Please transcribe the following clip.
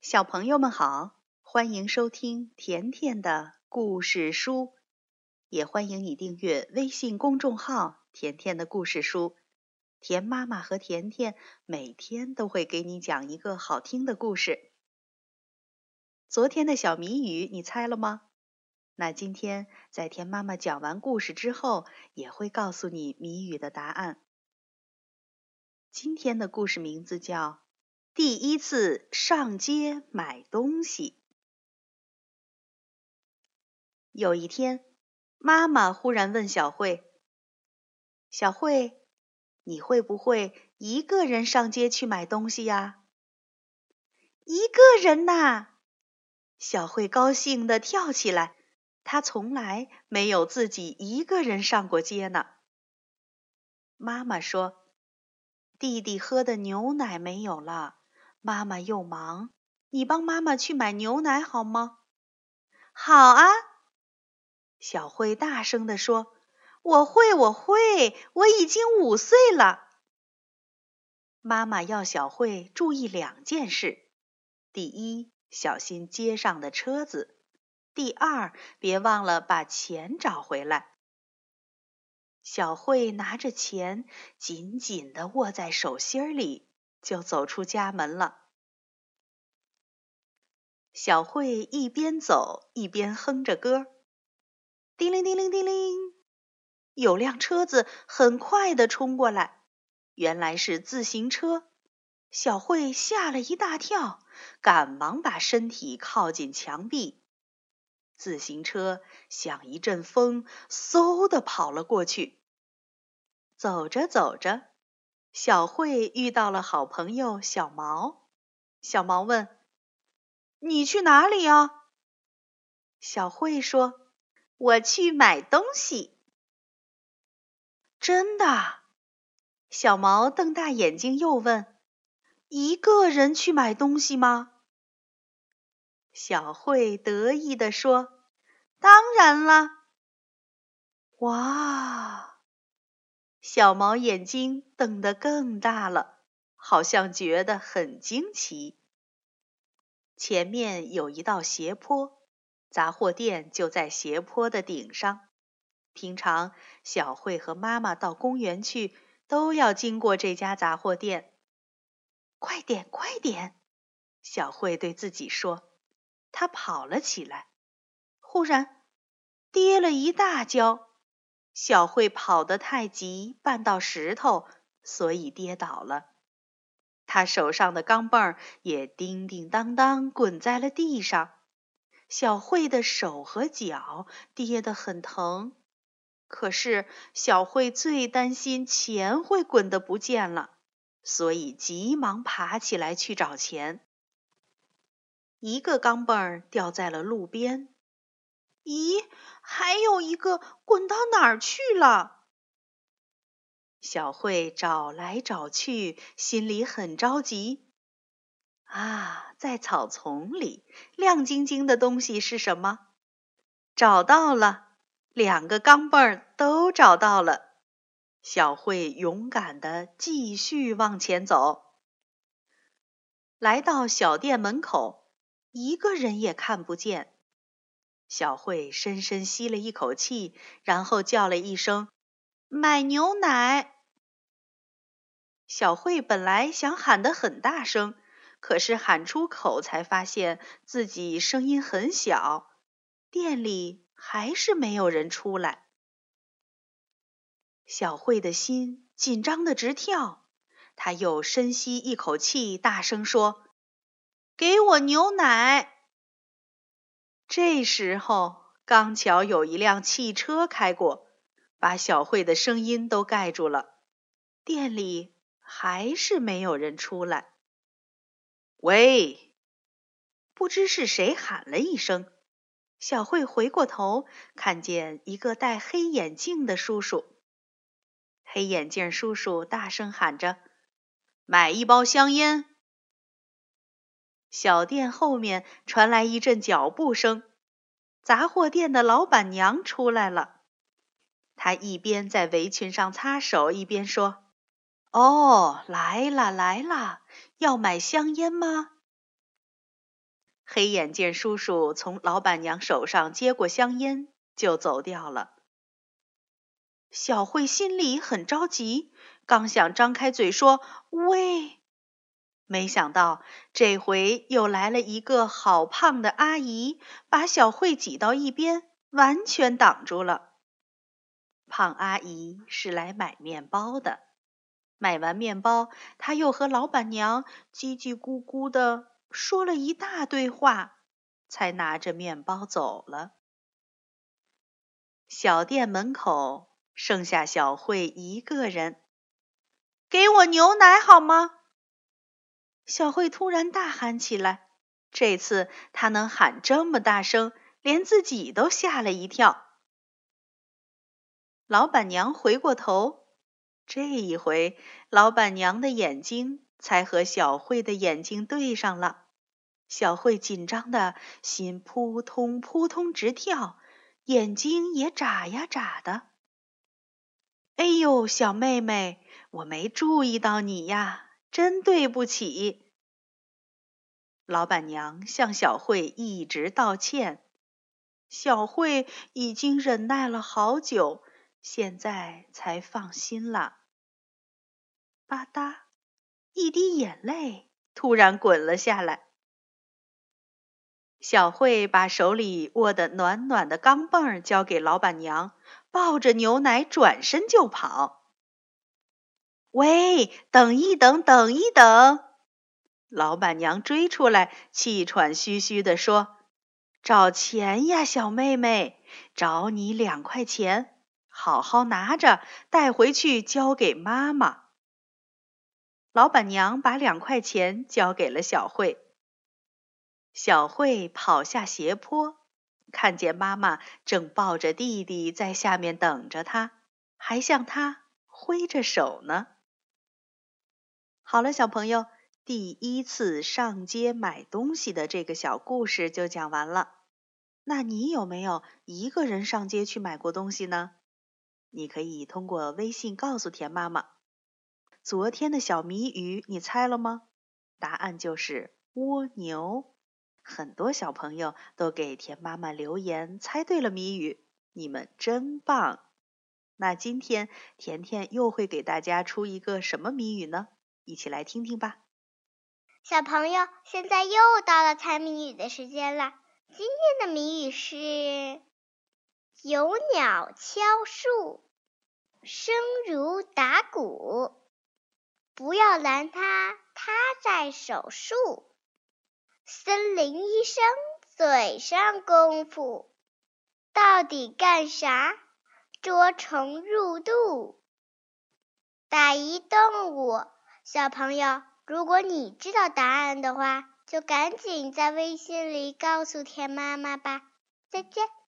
小朋友们好，欢迎收听甜甜的故事书，也欢迎你订阅微信公众号“甜甜的故事书”。甜妈妈和甜甜每天都会给你讲一个好听的故事。昨天的小谜语你猜了吗？那今天在甜妈妈讲完故事之后，也会告诉你谜语的答案。今天的故事名字叫《第一次上街买东西》。有一天，妈妈忽然问小慧：“小慧，你会不会一个人上街去买东西呀？”“一个人呐！”小慧高兴地跳起来。她从来没有自己一个人上过街呢。妈妈说。弟弟喝的牛奶没有了，妈妈又忙，你帮妈妈去买牛奶好吗？好啊！小慧大声地说：“我会，我会，我已经五岁了。”妈妈要小慧注意两件事：第一，小心街上的车子；第二，别忘了把钱找回来。小慧拿着钱，紧紧地握在手心里，就走出家门了。小慧一边走一边哼着歌：“叮铃叮铃叮铃，有辆车子很快的冲过来，原来是自行车。”小慧吓了一大跳，赶忙把身体靠近墙壁。自行车像一阵风，嗖的跑了过去。走着走着，小慧遇到了好朋友小毛。小毛问：“你去哪里呀？”小慧说：“我去买东西。”真的？小毛瞪大眼睛又问：“一个人去买东西吗？”小慧得意地说：“当然了！”哇！小毛眼睛瞪得更大了，好像觉得很惊奇。前面有一道斜坡，杂货店就在斜坡的顶上。平常小慧和妈妈到公园去，都要经过这家杂货店。快点，快点！小慧对自己说。他跑了起来，忽然跌了一大跤。小慧跑得太急，绊到石头，所以跌倒了。她手上的钢镚也叮叮当当滚在了地上。小慧的手和脚跌得很疼，可是小慧最担心钱会滚得不见了，所以急忙爬起来去找钱。一个钢镚儿掉在了路边，咦，还有一个滚到哪儿去了？小慧找来找去，心里很着急。啊，在草丛里，亮晶晶的东西是什么？找到了，两个钢镚儿都找到了。小慧勇敢地继续往前走，来到小店门口。一个人也看不见。小慧深深吸了一口气，然后叫了一声：“买牛奶。”小慧本来想喊得很大声，可是喊出口才发现自己声音很小，店里还是没有人出来。小慧的心紧张的直跳，她又深吸一口气，大声说。给我牛奶。这时候，刚巧有一辆汽车开过，把小慧的声音都盖住了。店里还是没有人出来。喂，不知是谁喊了一声。小慧回过头，看见一个戴黑眼镜的叔叔。黑眼镜叔叔大声喊着：“买一包香烟。”小店后面传来一阵脚步声，杂货店的老板娘出来了。她一边在围裙上擦手，一边说：“哦，来啦来啦，要买香烟吗？”黑眼镜叔叔从老板娘手上接过香烟，就走掉了。小慧心里很着急，刚想张开嘴说“喂”，没想到这回又来了一个好胖的阿姨，把小慧挤到一边，完全挡住了。胖阿姨是来买面包的，买完面包，她又和老板娘叽叽咕咕的说了一大堆话，才拿着面包走了。小店门口。剩下小慧一个人，给我牛奶好吗？小慧突然大喊起来。这次她能喊这么大声，连自己都吓了一跳。老板娘回过头，这一回老板娘的眼睛才和小慧的眼睛对上了。小慧紧张的心扑通扑通直跳，眼睛也眨呀眨的。哎呦，小妹妹，我没注意到你呀，真对不起。老板娘向小慧一直道歉，小慧已经忍耐了好久，现在才放心了。吧嗒，一滴眼泪突然滚了下来。小慧把手里握的暖暖的钢镚交给老板娘。抱着牛奶转身就跑。喂，等一等，等一等！老板娘追出来，气喘吁吁地说：“找钱呀，小妹妹，找你两块钱，好好拿着，带回去交给妈妈。”老板娘把两块钱交给了小慧。小慧跑下斜坡。看见妈妈正抱着弟弟在下面等着她，还向她挥着手呢。好了，小朋友，第一次上街买东西的这个小故事就讲完了。那你有没有一个人上街去买过东西呢？你可以通过微信告诉田妈妈。昨天的小谜语你猜了吗？答案就是蜗牛。很多小朋友都给田妈妈留言，猜对了谜语，你们真棒！那今天甜甜又会给大家出一个什么谜语呢？一起来听听吧。小朋友，现在又到了猜谜语的时间了。今天的谜语是：有鸟敲树，声如打鼓，不要拦它，它在手术。森林医生嘴上功夫，到底干啥？捉虫入肚。打一动物，小朋友，如果你知道答案的话，就赶紧在微信里告诉田妈妈吧。再见。